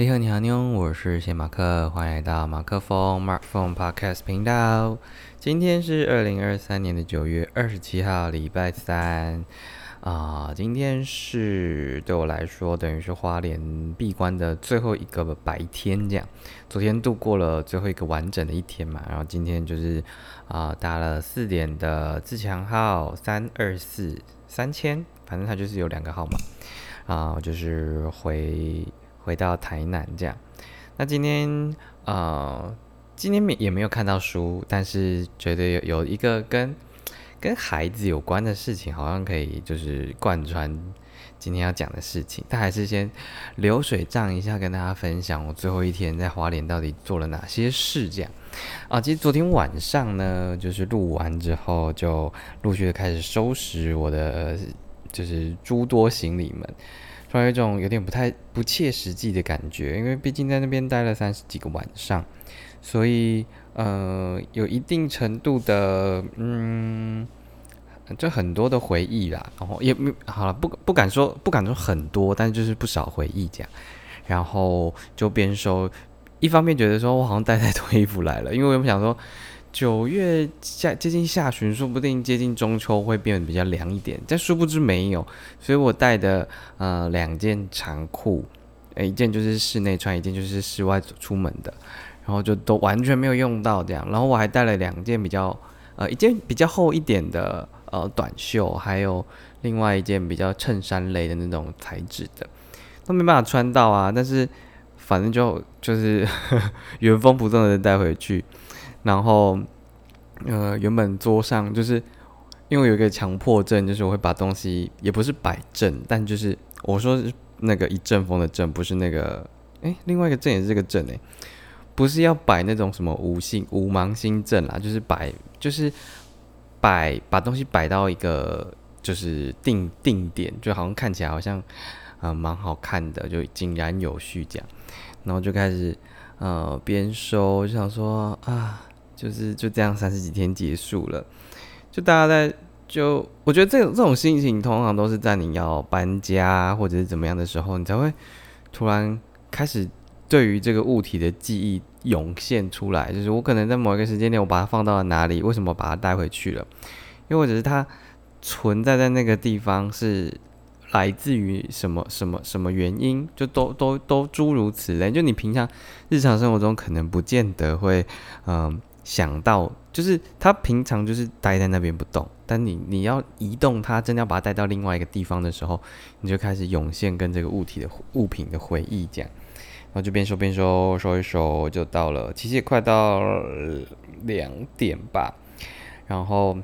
你好，你好，妞，我是谢马克，欢迎来到马克风 Mark Phone Podcast 频道。今天是二零二三年的九月二十七号，礼拜三啊。今天是对我来说，等于是花莲闭关的最后一个白天，这样。昨天度过了最后一个完整的一天嘛，然后今天就是啊，搭了四点的自强号三二四三千，反正它就是有两个号码啊，就是回。回到台南这样，那今天呃，今天没也没有看到书，但是觉得有有一个跟跟孩子有关的事情，好像可以就是贯穿今天要讲的事情。但还是先流水账一下，跟大家分享我最后一天在花莲到底做了哪些事。这样啊，其实昨天晚上呢，就是录完之后，就陆续的开始收拾我的就是诸多行李们。突然有一种有点不太不切实际的感觉，因为毕竟在那边待了三十几个晚上，所以呃有一定程度的嗯，就很多的回忆啦。然后也没好了，不不敢说不敢说很多，但是就是不少回忆这样。然后就边收，一方面觉得说我好像带太多衣服来了，因为我想说。九月下接近下旬，说不定接近中秋会变得比较凉一点，但殊不知没有，所以我带的呃两件长裤，一件就是室内穿，一件就是室外出门的，然后就都完全没有用到这样，然后我还带了两件比较呃一件比较厚一点的呃短袖，还有另外一件比较衬衫类的那种材质的，都没办法穿到啊，但是反正就就是 原封不动的带回去。然后，呃，原本桌上就是因为有一个强迫症，就是我会把东西也不是摆正，但就是我说那个一阵风的阵，不是那个哎，另外一个阵也是这个阵哎，不是要摆那种什么五星五芒星阵啦，就是摆就是摆把东西摆到一个就是定定点，就好像看起来好像啊蛮好看的，就井然有序这样，然后就开始呃边收，就想说啊。就是就这样，三十几天结束了。就大家在就，我觉得这种这种心情，通常都是在你要搬家或者是怎么样的时候，你才会突然开始对于这个物体的记忆涌现出来。就是我可能在某一个时间点，我把它放到了哪里？为什么把它带回去了？又或者是它存在在那个地方是来自于什么什么什么原因？就都都都诸如此类。就你平常日常生活中可能不见得会嗯。想到就是他平常就是待在那边不动，但你你要移动他，真的要把它带到另外一个地方的时候，你就开始涌现跟这个物体的物品的回忆，这样，然后就边说边说，说一说就到了，其实也快到两点吧。然后，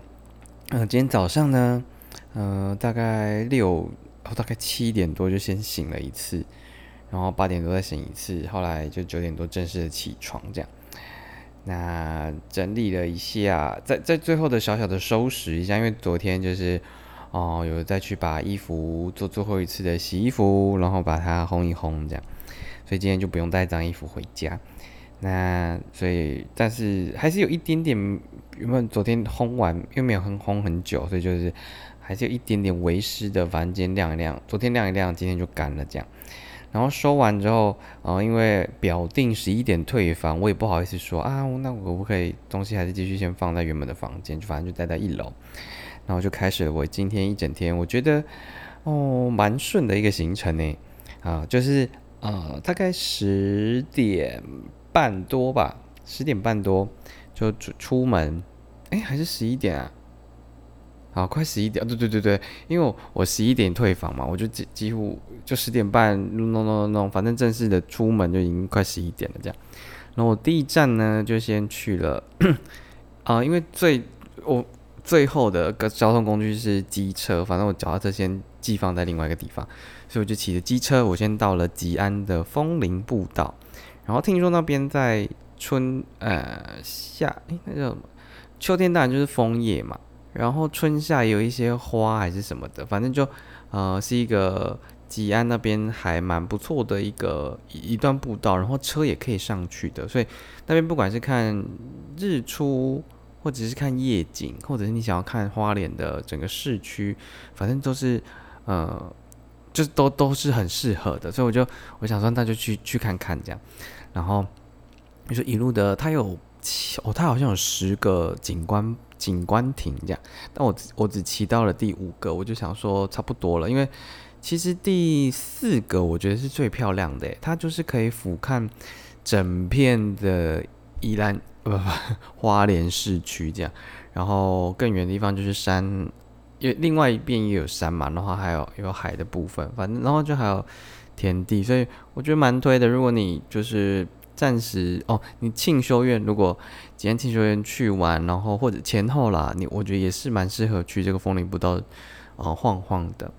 嗯，今天早上呢，嗯，大概六，大概七点多就先醒了一次，然后八点多再醒一次，后来就九点多正式的起床，这样。那整理了一下，在在最后的小小的收拾一下，因为昨天就是哦，有再去把衣服做最后一次的洗衣服，然后把它烘一烘这样，所以今天就不用带脏衣服回家。那所以，但是还是有一点点，原本昨天烘完又没有烘烘很久，所以就是还是有一点点微湿的，反正今天晾一晾，昨天晾一晾，今天就干了这样。然后收完之后，呃，因为表定十一点退房，我也不好意思说啊，那我可不可以东西还是继续先放在原本的房间，就反正就待在一楼。然后就开始我今天一整天，我觉得哦蛮顺的一个行程呢，啊，就是呃大概十点半多吧，十点半多就出出门，哎还是十一点啊？好，快十一点，对对对对，因为我十一点退房嘛，我就几几乎就十点半弄弄弄弄，反正正式的出门就已经快十一点了这样。然后我第一站呢就先去了，啊，因为最我最后的个交通工具是机车，反正我脚踏车先寄放在另外一个地方，所以我就骑着机车，我先到了吉安的枫林步道。然后听说那边在春呃夏，诶，那叫什么？秋天当然就是枫叶嘛。然后春夏有一些花还是什么的，反正就，呃，是一个吉安那边还蛮不错的一个一段步道，然后车也可以上去的，所以那边不管是看日出，或者是看夜景，或者是你想要看花莲的整个市区，反正都是呃就都都是很适合的，所以我就我想说那就去去看看这样，然后就一路的，它有哦，它好像有十个景观景观亭这样，但我我只骑到了第五个，我就想说差不多了，因为其实第四个我觉得是最漂亮的，它就是可以俯瞰整片的宜兰不不花莲市区这样，然后更远的地方就是山。因为另外一边也有山嘛，然后还有有海的部分，反正然后就还有田地，所以我觉得蛮推的。如果你就是暂时哦，你庆修院如果今天庆修院去完，然后或者前后啦，你我觉得也是蛮适合去这个风铃步道哦晃晃的。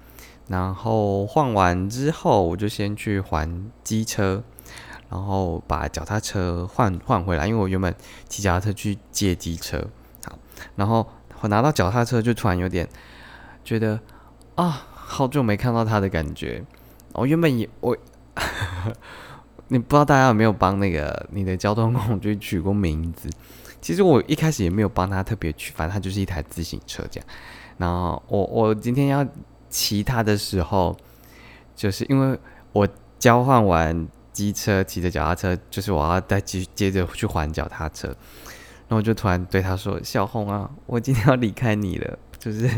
然后晃完之后，我就先去还机车，然后把脚踏车换换回来，因为我原本骑脚踏车去借机车，好，然后我拿到脚踏车就突然有点。觉得啊，好久没看到他的感觉。我原本也我，你不知道大家有没有帮那个你的交通工具取过名字？其实我一开始也没有帮他特别取，反正他就是一台自行车这样。然后我我今天要骑它的时候，就是因为我交换完机车，骑着脚踏车，就是我要再继续接着去还脚踏车。然后我就突然对他说：“小红啊，我今天要离开你了。”就是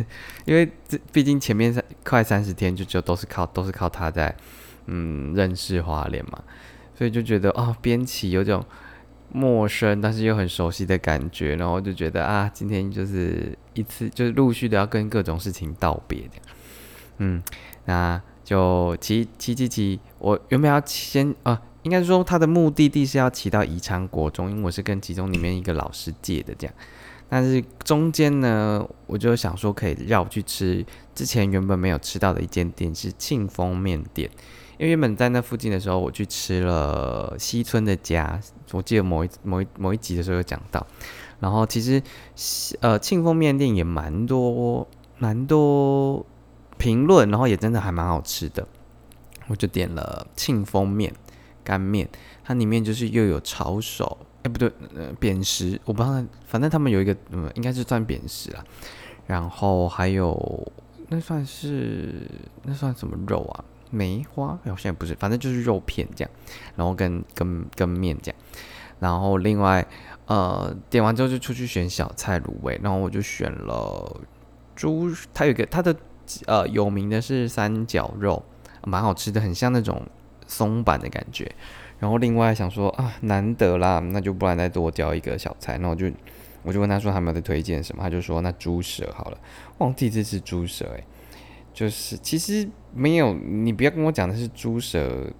因为这毕竟前面三快三十天就就都是靠都是靠他在嗯认识华联嘛，所以就觉得哦边骑有种陌生但是又很熟悉的感觉，然后就觉得啊今天就是一次就是陆续的要跟各种事情道别这样，嗯，那就骑骑骑骑，我原本要先啊应该说他的目的地是要骑到宜昌国中，因为我是跟其中里面一个老师借的这样。但是中间呢，我就想说可以绕去吃之前原本没有吃到的一间店，是庆丰面店。因为原本在那附近的时候，我去吃了西村的家，我记得某一某一某一集的时候有讲到。然后其实呃庆丰面店也蛮多蛮多评论，然后也真的还蛮好吃的。我就点了庆丰面干面，它里面就是又有炒手。哎不对，呃，扁食，我不知道，反正他们有一个，嗯，应该是算扁食啦。然后还有，那算是那算什么肉啊？梅花？好像不是，反正就是肉片这样。然后跟跟跟面这样。然后另外，呃，点完之后就出去选小菜卤味。然后我就选了猪，它有一个它的呃有名的是三角肉，蛮好吃的，很像那种松板的感觉。然后另外想说啊，难得啦，那就不然再多叫一个小菜。那我就我就问他说，他有没有在推荐什么？他就说那猪舌好了。忘记这是猪舌诶，就是其实没有，你不要跟我讲的是猪舌，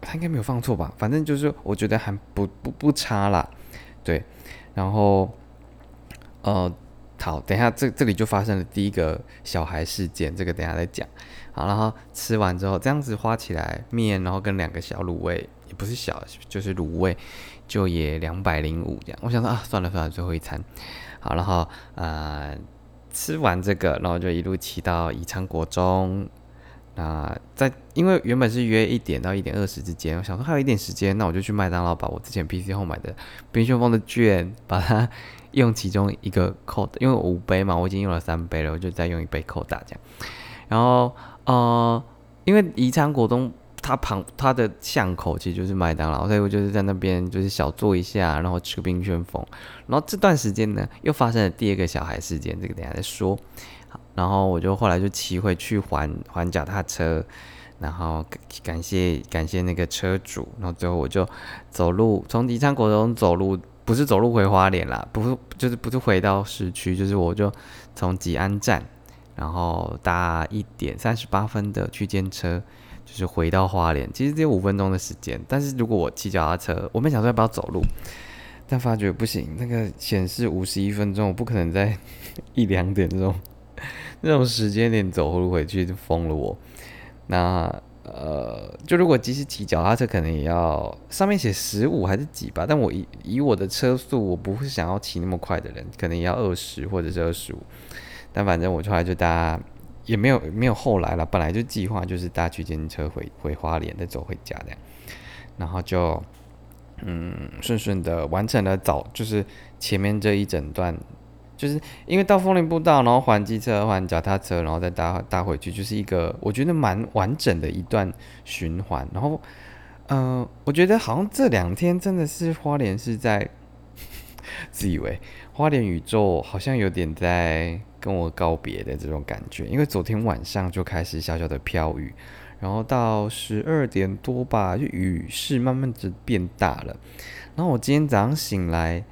他应该没有放错吧？反正就是我觉得还不不不差啦，对。然后呃，好，等一下这这里就发生了第一个小孩事件，这个等下再讲。好，然后吃完之后这样子花起来面，然后跟两个小卤味。也不是小，就是卤味，就也两百零五这样。我想说啊，算了算了，最后一餐好，然后呃吃完这个，然后就一路骑到宜昌国中。那在因为原本是约一点到一点二十之间，我想说还有一点时间，那我就去麦当劳把我之前 PC 后买的冰旋风的券，把它用其中一个扣，因为五杯嘛，我已经用了三杯了，我就再用一杯扣打这样。然后呃，因为宜昌国中。它旁它的巷口其实就是麦当劳，所以我就是在那边就是小坐一下，然后吃个冰旋风。然后这段时间呢，又发生了第二个小孩事件，这个等下再说。然后我就后来就骑回去还还脚踏车，然后感谢感谢那个车主，然后最后我就走路从宜昌国中走路，不是走路回花莲啦，不是就是不是回到市区，就是我就从吉安站，然后搭一点三十八分的区间车。就是回到花莲，其实只有五分钟的时间。但是如果我骑脚踏车，我们想说要不要走路，但发觉不行，那个显示五十一分钟，我不可能在 一两点钟 那种时间点走路回去，就疯了我。那呃，就如果即使骑脚踏车，可能也要上面写十五还是几吧。但我以以我的车速，我不会想要骑那么快的人，可能也要二十或者是二十五。但反正我出来就搭。也没有没有后来了，本来就计划就是搭区间车回回花莲再走回家的，然后就嗯顺顺的完成了早就是前面这一整段就是因为到枫林步道，然后还机车、还脚踏车，然后再搭搭回去，就是一个我觉得蛮完整的一段循环。然后，嗯，我觉得好像这两天真的是花莲是在 自以为花莲宇宙好像有点在跟我告别的这种感觉，因为昨天晚上就开始小小的飘雨。然后到十二点多吧，就雨势慢慢的变大了。然后我今天早上醒来，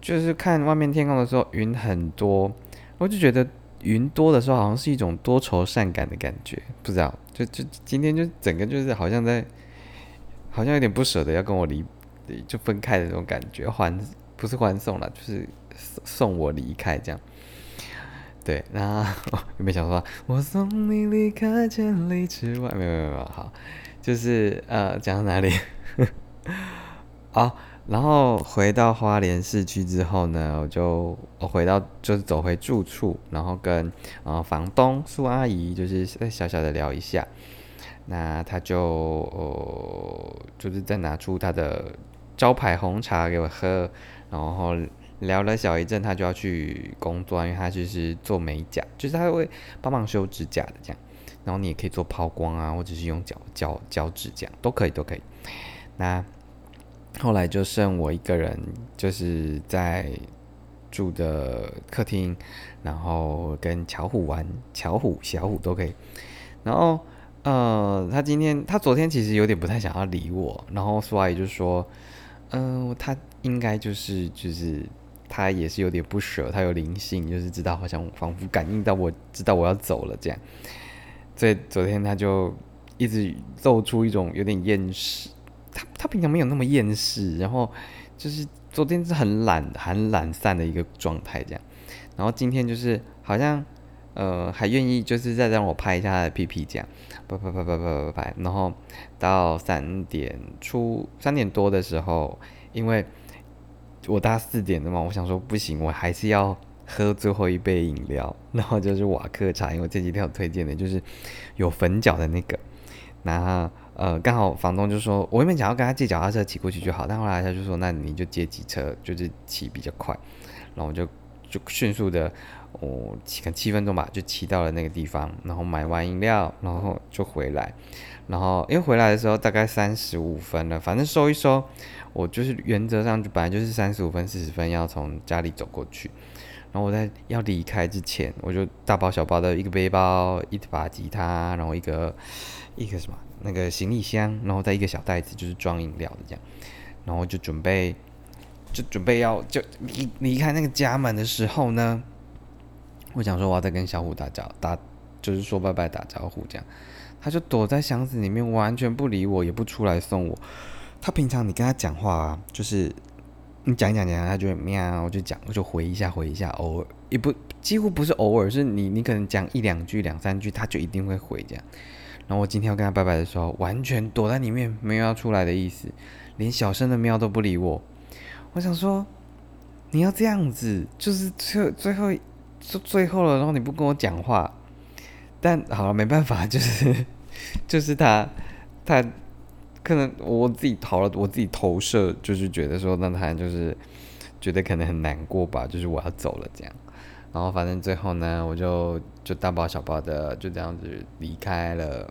就是看外面天空的时候，云很多，我就觉得云多的时候，好像是一种多愁善感的感觉。不知道，就就今天就整个就是好像在，好像有点不舍得要跟我离，就分开的那种感觉，欢不是欢送了，就是送我离开这样。对，然后有没有想说，我送你离开千里之外？没有没有没有，好，就是呃，讲到哪里？啊，然后回到花莲市区之后呢，我就我回到就是走回住处，然后跟呃房东苏阿姨就是再小小的聊一下，那他就呃就是再拿出他的招牌红茶给我喝，然后。聊了小一阵，他就要去工作，因为他就是做美甲，就是他会帮忙修指甲的这样。然后你也可以做抛光啊，或者是用脚脚脚趾这样，都可以都可以。那后来就剩我一个人，就是在住的客厅，然后跟巧虎玩，巧虎小虎都可以。然后呃，他今天他昨天其实有点不太想要理我，然后苏阿姨就说，嗯，他应该就是就是。他也是有点不舍，他有灵性，就是知道好像仿佛感应到我知道我要走了这样，所以昨天他就一直露出一种有点厌世，他他平常没有那么厌世，然后就是昨天是很懒很懒散的一个状态这样，然后今天就是好像呃还愿意就是再让我拍一下他的屁屁这样，拍拍拍拍拍拍拍，然后到三点出三点多的时候，因为。我大四点的嘛，我想说不行，我还是要喝最后一杯饮料，然后就是瓦克茶，因为这几天有推荐的，就是有粉角的那个。然后呃，刚好房东就说，我原本想要跟他借脚踏车骑过去就好，但后来他就说，那你就借机车，就是骑比较快。然后我就就迅速的，我骑个七分钟吧，就骑到了那个地方，然后买完饮料，然后就回来。然后因为回来的时候大概三十五分了，反正收一收。我就是原则上就本来就是三十五分四十分要从家里走过去，然后我在要离开之前，我就大包小包的一个背包，一把吉他，然后一个一个什么那个行李箱，然后再一个小袋子就是装饮料的这样，然后就准备就准备要就离离开那个家门的时候呢，我想说我要再跟小虎打招打就是说拜拜打招呼这样，他就躲在箱子里面完全不理我，也不出来送我。他平常你跟他讲话啊，就是你讲讲讲，他就会喵，就讲，我就回一下回一下，偶尔也不几乎不是偶尔，是你你可能讲一两句两三句，他就一定会回这样。然后我今天要跟他拜拜的时候，完全躲在里面，没有要出来的意思，连小声的喵都不理我。我想说，你要这样子，就是最最后最最后了，然后你不跟我讲话，但好了，没办法，就是就是他他。可能我自己投了，我自己投射，就是觉得说，那他就是觉得可能很难过吧，就是我要走了这样。然后反正最后呢，我就就大包小包的就这样子离开了，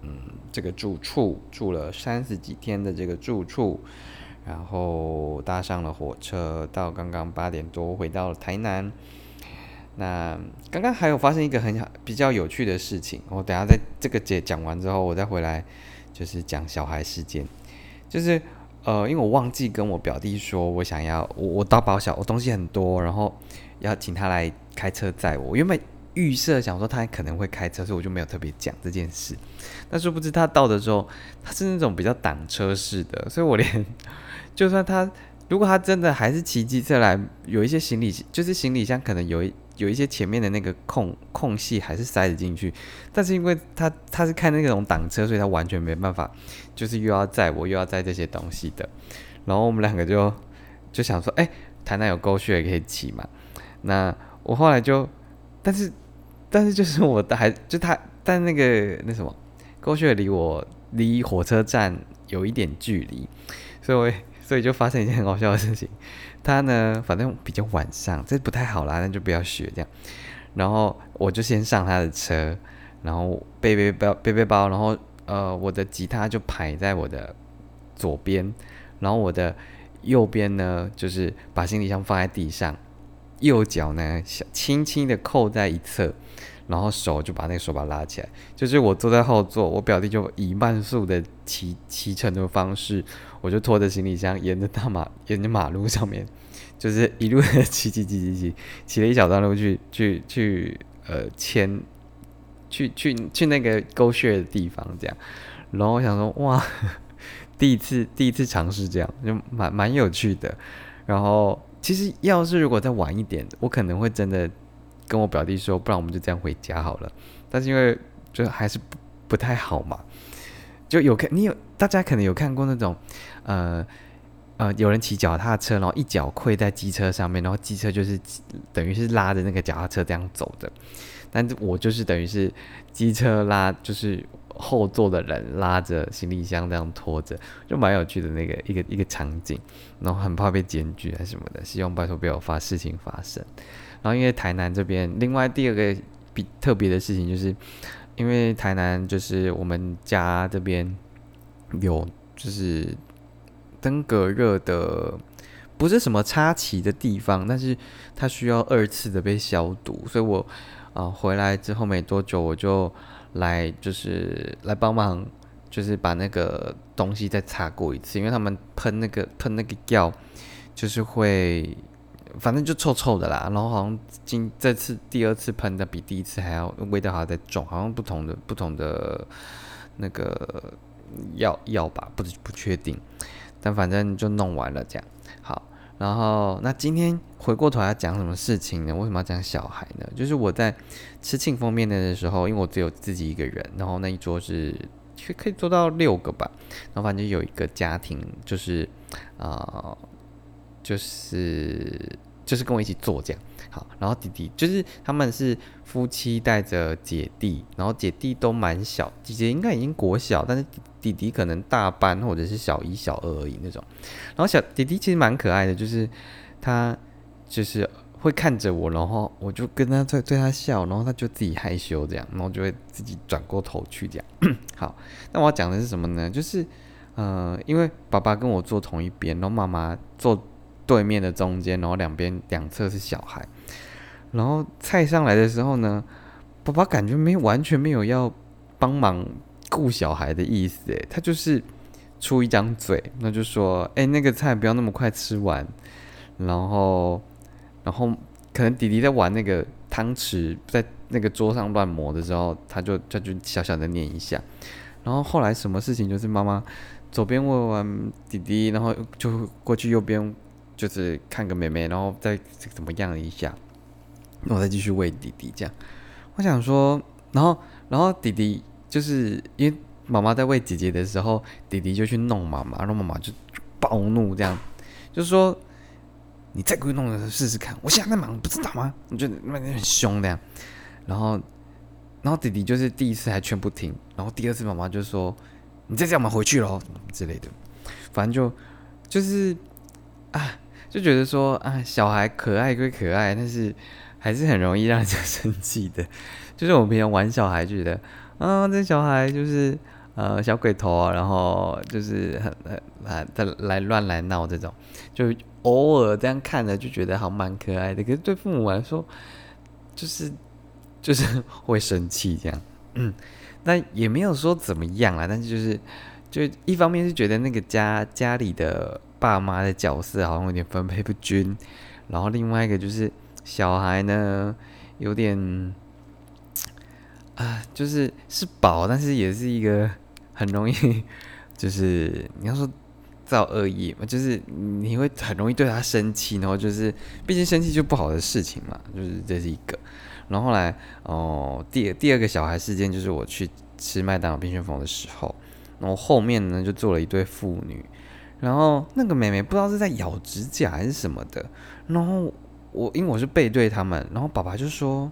嗯，这个住处住了三十几天的这个住处，然后搭上了火车，到刚刚八点多回到了台南。那刚刚还有发生一个很比较有趣的事情，我等下在这个节讲完之后，我再回来。就是讲小孩事件，就是呃，因为我忘记跟我表弟说，我想要我我大包小，我东西很多，然后要请他来开车载我。原本预设想说他可能会开车，所以我就没有特别讲这件事。但殊不知他到的时候，他是那种比较挡车式的，所以我连就算他如果他真的还是骑机车来，有一些行李就是行李箱可能有一。有一些前面的那个空空隙还是塞得进去，但是因为他他是开那种挡车，所以他完全没办法，就是又要载我又要载这些东西的。然后我们两个就就想说，哎，台南有沟穴可以骑嘛？那我后来就，但是但是就是我的还就他，但那个那什么沟穴离我离火车站有一点距离，所以我所以就发生一件很搞笑的事情。他呢，反正比较晚上，这不太好啦，那就不要学这样。然后我就先上他的车，然后背背包背背包，然后呃，我的吉他就排在我的左边，然后我的右边呢，就是把行李箱放在地上，右脚呢轻轻的扣在一侧。然后手就把那个手把拉起来，就是我坐在后座，我表弟就以慢速的骑骑乘的方式，我就拖着行李箱沿着大马沿着马路上面，就是一路的骑骑骑骑骑，骑了一小段路去去去呃牵去去去那个沟穴的地方这样，然后我想说哇，第一次第一次尝试这样就蛮蛮有趣的，然后其实要是如果再晚一点，我可能会真的。跟我表弟说，不然我们就这样回家好了。但是因为就还是不太好嘛，就有看你有大家可能有看过那种，呃呃，有人骑脚踏车，然后一脚跪在机车上面，然后机车就是等于是拉着那个脚踏车这样走的。但是我就是等于是机车拉，就是后座的人拉着行李箱这样拖着，就蛮有趣的那个一个一个场景。然后很怕被检举还是什么的，希望拜托不要发事情发生。然后因为台南这边，另外第二个比特别的事情，就是因为台南就是我们家这边有就是登革热的，不是什么插旗的地方，但是它需要二次的被消毒，所以我啊回来之后没多久我就来就是来帮忙，就是把那个东西再擦过一次，因为他们喷那个喷那个药就是会。反正就臭臭的啦，然后好像今这次第二次喷的比第一次还要味道还要再重，好像不同的不同的那个药药吧，不不确定，但反正就弄完了这样。然后那今天回过头来讲什么事情呢？为什么要讲小孩呢？就是我在吃庆丰面的时候，因为我只有自己一个人，然后那一桌是可以做到六个吧，然后反正有一个家庭就是啊。就是就是跟我一起做这样好，然后弟弟就是他们是夫妻带着姐弟，然后姐弟都蛮小，姐姐应该已经国小，但是弟弟可能大班或者是小一小二而已那种。然后小弟弟其实蛮可爱的，就是他就是会看着我，然后我就跟他对对他笑，然后他就自己害羞这样，然后就会自己转过头去这样。好，那我要讲的是什么呢？就是呃，因为爸爸跟我坐同一边，然后妈妈坐。对面的中间，然后两边两侧是小孩，然后菜上来的时候呢，爸爸感觉没完全没有要帮忙顾小孩的意思，诶，他就是出一张嘴，那就说，哎，那个菜不要那么快吃完，然后，然后可能弟弟在玩那个汤匙在那个桌上乱磨的时候，他就他就小小的念一下，然后后来什么事情就是妈妈左边问完弟弟，然后就过去右边。就是看个妹妹，然后再怎么样一下，那我再继续喂弟弟。这样，我想说，然后，然后弟弟就是因为妈妈在喂姐姐的时候，弟弟就去弄妈妈，然后妈妈就暴怒，这样就是说，你再给我弄的试试看，我现在在忙，不知道吗？你觉得那很凶这样，然后，然后弟弟就是第一次还劝不听，然后第二次妈妈就说，你再这样，我们回去喽，之类的，反正就就是啊。就觉得说啊，小孩可爱归可爱，但是还是很容易让人家生气的。就是我们平常玩小孩，觉得啊，这小孩就是呃小鬼头啊，然后就是很很来他来乱来闹这种，就偶尔这样看着就觉得好蛮可爱的。可是对父母来说，就是就是会生气这样。嗯，那也没有说怎么样啊，但是就是就一方面是觉得那个家家里的。爸妈的角色好像有点分配不均，然后另外一个就是小孩呢，有点啊，就是是宝，但是也是一个很容易，就是你要说造恶业嘛，就是你会很容易对他生气，然后就是毕竟生气就不好的事情嘛，就是这是一个。然后后来哦，第第二个小孩事件就是我去吃麦当劳冰旋风的时候，然后后面呢就坐了一对父女。然后那个妹妹不知道是在咬指甲还是什么的，然后我因为我是背对他们，然后爸爸就说：“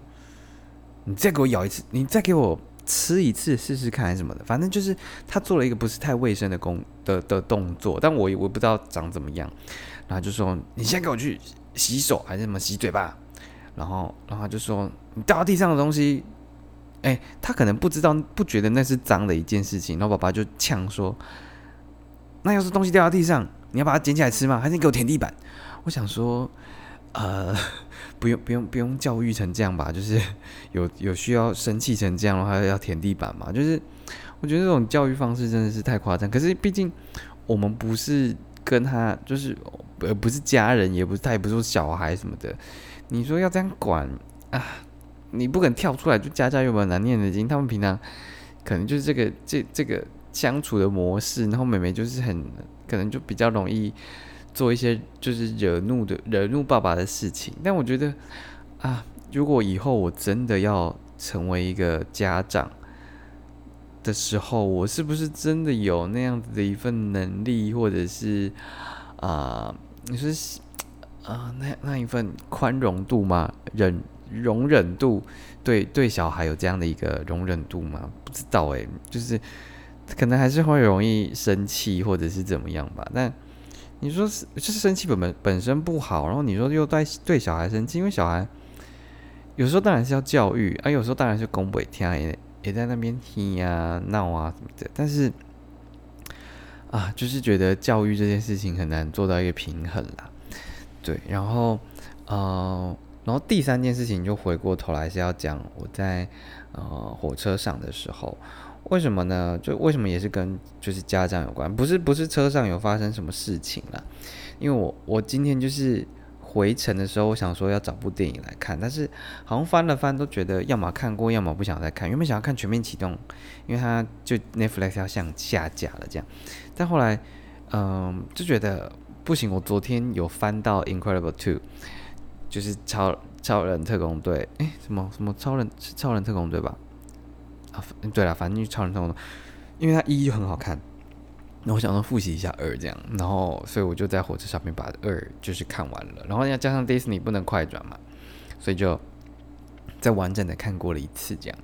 你再给我咬一次，你再给我吃一次试试看还是什么的，反正就是他做了一个不是太卫生的工的的动作，但我我不知道长怎么样，然后就说你先给我去洗手还是什么洗嘴巴，然后然后就说你掉到地上的东西，哎，他可能不知道不觉得那是脏的一件事情，然后爸爸就呛说，那要是东西掉到地上，你要把它捡起来吃吗？还是你给我舔地板？我想说。呃，不用不用不用教育成这样吧，就是有有需要生气成这样的话要舔地板嘛？就是我觉得这种教育方式真的是太夸张。可是毕竟我们不是跟他，就是呃不是家人，也不是他也不是说小孩什么的。你说要这样管啊？你不肯跳出来，就家家有本难念的经。他们平常可能就是这个这这个相处的模式，然后妹妹就是很可能就比较容易。做一些就是惹怒的惹怒爸爸的事情，但我觉得啊，如果以后我真的要成为一个家长的时候，我是不是真的有那样子的一份能力，或者是啊，你说啊，那那一份宽容度吗？忍容忍度，对对，小孩有这样的一个容忍度吗？不知道诶，就是可能还是会容易生气，或者是怎么样吧，但。你说是就是生气本本本身不好，然后你说又对对小孩生气，因为小孩有时候当然是要教育，啊，有时候当然是公不听，也也在那边听呀闹啊什么的，但是 啊，就是觉得教育这件事情很难做到一个平衡啦。对，然后呃，然后第三件事情就回过头来是要讲我在呃火车上的时候。为什么呢？就为什么也是跟就是家长有关，不是不是车上有发生什么事情了。因为我我今天就是回程的时候，我想说要找部电影来看，但是好像翻了翻都觉得要么看过，要么不想再看。原本想要看《全面启动》，因为它就 Netflix 要向下架了这样，但后来嗯就觉得不行。我昨天有翻到《Incredible Two》，就是超超人特工队，诶，什么什么超人是超人特工队吧？啊，对了，反正就超人特工因为它一就很好看，那我想说复习一下二这样，然后所以我就在火车上面把二就是看完了，然后要加上 Disney 不能快转嘛，所以就再完整的看过了一次这样。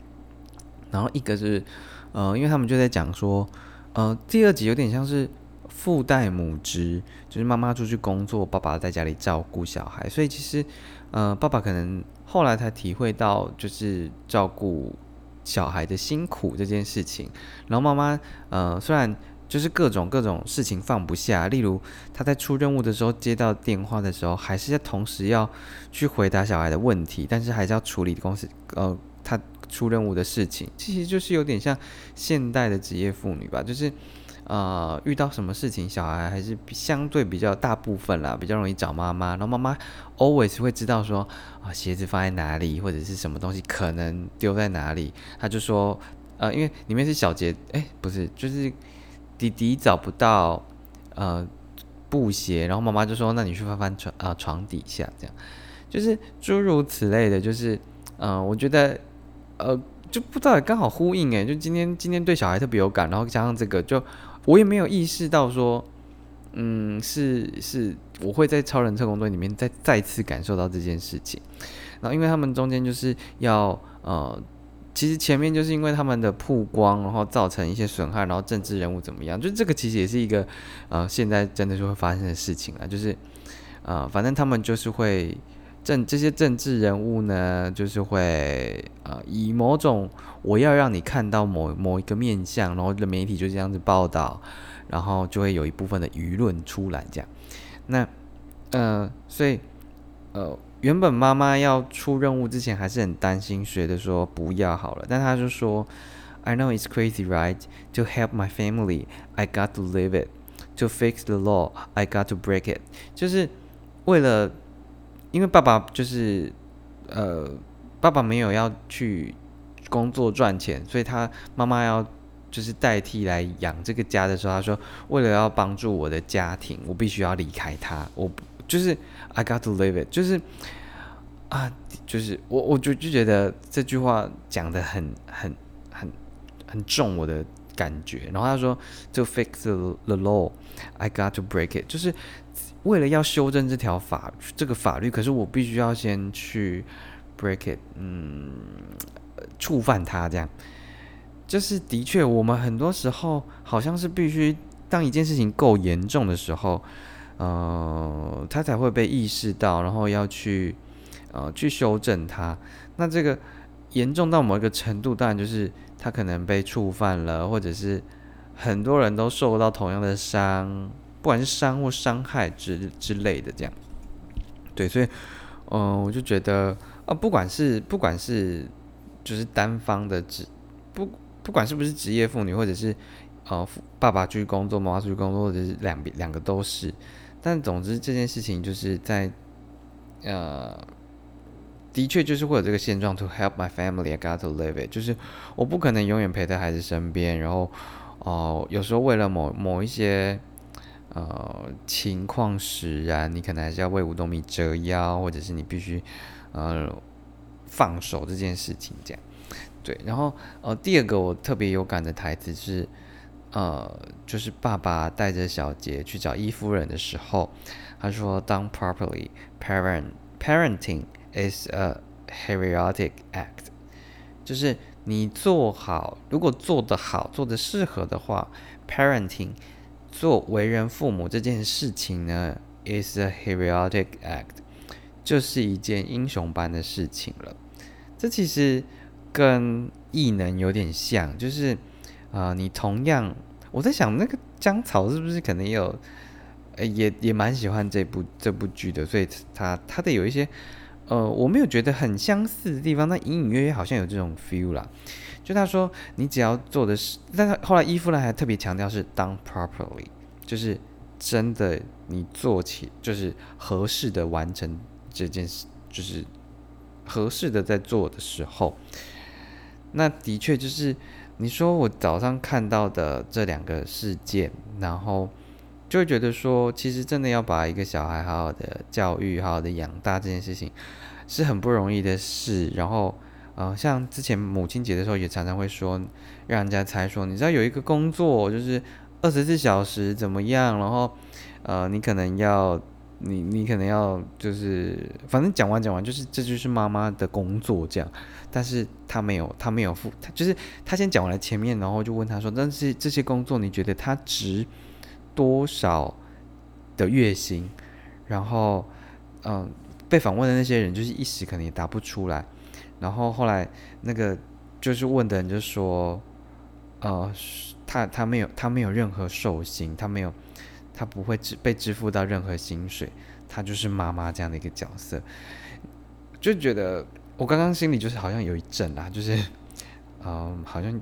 然后一个是，呃，因为他们就在讲说，呃，第二集有点像是父代母职，就是妈妈出去工作，爸爸在家里照顾小孩，所以其实，呃，爸爸可能后来才体会到就是照顾。小孩的辛苦这件事情，然后妈妈，呃，虽然就是各种各种事情放不下，例如她在出任务的时候接到电话的时候，还是要同时要去回答小孩的问题，但是还是要处理公司，呃，她出任务的事情，其实就是有点像现代的职业妇女吧，就是。呃，遇到什么事情，小孩还是相对比较大部分啦，比较容易找妈妈。然后妈妈 always 会知道说啊，鞋子放在哪里，或者是什么东西可能丢在哪里。他就说，呃，因为里面是小杰，哎，不是，就是弟弟找不到呃布鞋，然后妈妈就说，那你去翻翻床啊床底下，这样，就是诸如此类的，就是嗯，我觉得呃就不知道刚好呼应哎，就今天今天对小孩特别有感，然后加上这个就。我也没有意识到说，嗯，是是，我会在超人特工队里面再再次感受到这件事情。然后，因为他们中间就是要呃，其实前面就是因为他们的曝光，然后造成一些损害，然后政治人物怎么样，就这个其实也是一个呃，现在真的就会发生的事情了。就是呃，反正他们就是会政这些政治人物呢，就是会呃，以某种。我要让你看到某某一个面相，然后的媒体就这样子报道，然后就会有一部分的舆论出来这样。那，呃，所以，呃，原本妈妈要出任务之前还是很担心，觉得说不要好了，但他就说，I know it's crazy, right? To help my family, I got to live it. To fix the law, I got to break it. 就是为了，因为爸爸就是，呃，爸爸没有要去。工作赚钱，所以他妈妈要就是代替来养这个家的时候，他说为了要帮助我的家庭，我必须要离开他。我就是 I got to leave it，就是啊，就是我我就就觉得这句话讲的很很很很重我的感觉。然后他说，To fix the law，I got to break it，就是为了要修正这条法这个法律，可是我必须要先去 break it，嗯。触犯他这样，就是的确，我们很多时候好像是必须当一件事情够严重的时候，呃，他才会被意识到，然后要去呃去修正它。那这个严重到某一个程度，当然就是他可能被触犯了，或者是很多人都受到同样的伤，不管是伤或伤害之之类的这样。对，所以，嗯，我就觉得啊，不管是不管是就是单方的职不。不管是不是职业妇女，或者是呃爸爸去工作，妈妈出去工作，或者是两边两个都是，但总之这件事情就是在呃的确就是会有这个现状。To help my family, I got to live it。就是我不可能永远陪在孩子身边，然后哦有时候为了某某一些呃情况使然，你可能还是要为五斗米折腰，或者是你必须呃放手这件事情这样。对，然后呃，第二个我特别有感的台词是，呃，就是爸爸带着小杰去找伊夫人的时候，他说当 properly, parent parenting is a heroic act。”就是你做好，如果做得好，做得适合的话，parenting 做为人父母这件事情呢，is a heroic act，就是一件英雄般的事情了。这其实。跟异能有点像，就是，啊，你同样，我在想那个江草是不是可能有，呃，也也蛮喜欢这部这部剧的，所以他他的有一些，呃，我没有觉得很相似的地方，但隐隐约约好像有这种 feel 啦。就他说，你只要做的是，但是后来伊夫兰还特别强调是 done properly，就是真的你做起就是合适的完成这件事，就是合适的在做的时候。那的确就是，你说我早上看到的这两个事件，然后就会觉得说，其实真的要把一个小孩好好的教育、好好的养大这件事情，是很不容易的事。然后，呃，像之前母亲节的时候，也常常会说，让人家猜说，你知道有一个工作就是二十四小时怎么样，然后，呃，你可能要。你你可能要就是，反正讲完讲完就是这就是妈妈的工作这样，但是他没有他没有付他就是他先讲完了前面，然后就问他说，但是这些工作你觉得他值多少的月薪？然后嗯，被访问的那些人就是一时可能也答不出来，然后后来那个就是问的人就说，呃，他他没有他没有任何寿薪，他没有。他不会支被支付到任何薪水，他就是妈妈这样的一个角色，就觉得我刚刚心里就是好像有一阵啊，就是，嗯，好像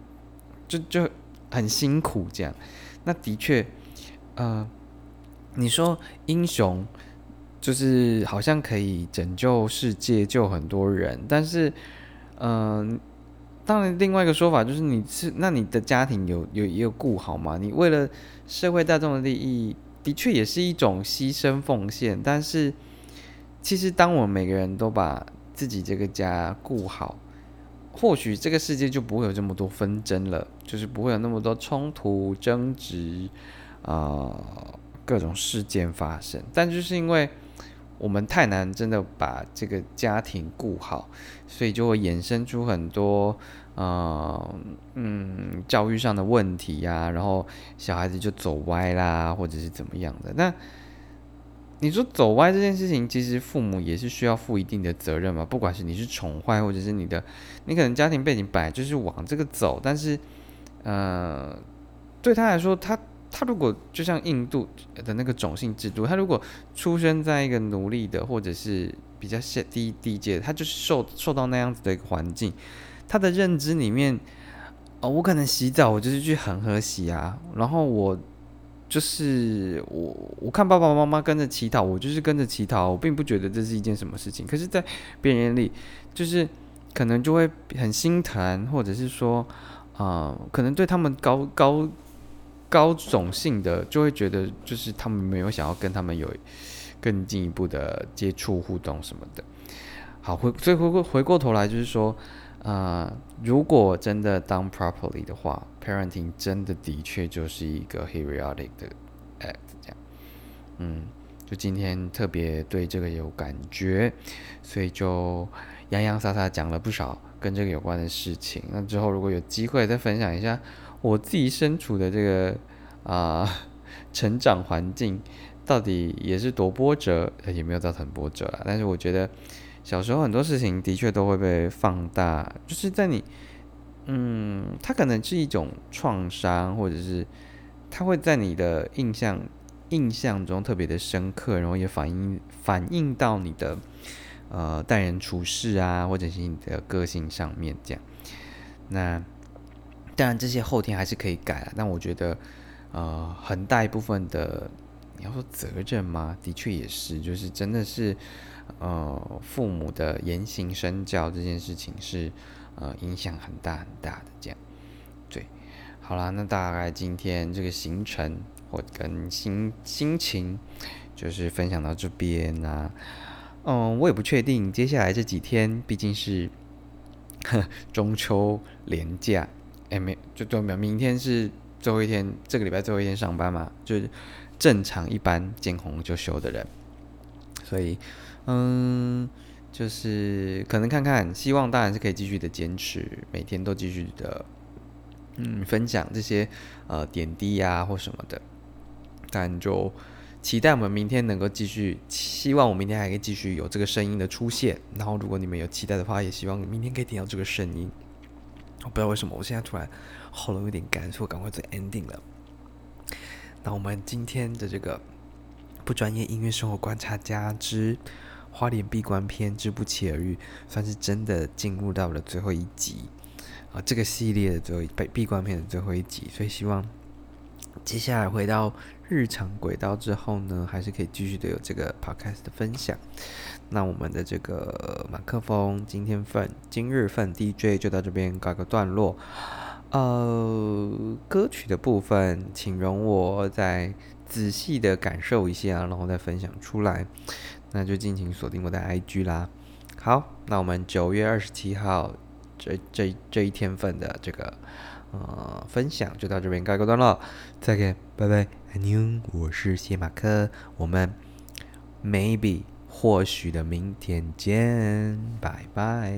就就很辛苦这样。那的确，呃，你说英雄就是好像可以拯救世界、救很多人，但是，嗯，当然另外一个说法就是你是那你的家庭有有也有顾好吗？你为了社会大众的利益。的确也是一种牺牲奉献，但是其实当我们每个人都把自己这个家顾好，或许这个世界就不会有这么多纷争了，就是不会有那么多冲突、争执啊各种事件发生。但就是因为我们太难真的把这个家庭顾好，所以就会衍生出很多。呃，嗯，教育上的问题呀，然后小孩子就走歪啦，或者是怎么样的？那你说走歪这件事情，其实父母也是需要负一定的责任嘛。不管是你是宠坏，或者是你的，你可能家庭背景本来就是往这个走，但是，呃，对他来说，他他如果就像印度的那个种姓制度，他如果出生在一个奴隶的，或者是比较下低低阶，他就是受受到那样子的一个环境。他的认知里面，哦，我可能洗澡，我就是去恒河洗啊，然后我就是我，我看爸爸妈妈跟着乞讨，我就是跟着乞讨，我并不觉得这是一件什么事情。可是，在别人眼里，就是可能就会很心疼，或者是说，啊，可能对他们高高高种性的，就会觉得就是他们没有想要跟他们有更进一步的接触互动什么的。好，回所以回过回过头来，就是说。啊，如果真的当 properly 的话，parenting 真的的确就是一个 heroic 的 act，这样，嗯，就今天特别对这个有感觉，所以就洋洋洒洒讲了不少跟这个有关的事情。那之后如果有机会再分享一下我自己身处的这个啊 成长环境，到底也是多波折，也没有造成波折啊。但是我觉得小时候很多事情的确都会被放大，就是在你嗯，它可能是一种创伤，或者是它会在你的印象印象中特别的深刻，然后也反映反映到你的。呃，待人处事啊，或者是你的个性上面这样，那当然这些后天还是可以改啊。但我觉得，呃，很大一部分的你要说责任吗？的确也是，就是真的是，呃，父母的言行身教这件事情是呃影响很大很大的这样。对，好啦，那大概今天这个行程或跟心心情就是分享到这边啊。嗯，我也不确定接下来这几天，毕竟是中秋连假，哎，没就都没有，明天是最后一天，这个礼拜最后一天上班嘛，就是正常一般见红就休的人，所以嗯，就是可能看看，希望当然是可以继续的坚持，每天都继续的嗯分享这些呃点滴呀或什么的，但就。期待我们明天能够继续，希望我明天还可以继续有这个声音的出现。然后，如果你们有期待的话，也希望明天可以听到这个声音。我不知道为什么，我现在突然喉咙有点干，所以我赶快做 ending 了。那我们今天的这个不专业音乐生活观察家之花莲闭关篇之不期而遇，算是真的进入到了最后一集啊，这个系列的最后闭闭关篇的最后一集。所以希望接下来回到。日常轨道之后呢，还是可以继续的有这个 podcast 的分享。那我们的这个马克风今天份今日份 DJ 就到这边告一个段落。呃，歌曲的部分，请容我再仔细的感受一下，然后再分享出来。那就敬请锁定我的 IG 啦。好，那我们九月二十七号这这这一天份的这个。呃，分享就到这边告一个段落，再见，拜拜，妞，我是谢马克，我们 maybe 或许的明天见，拜拜。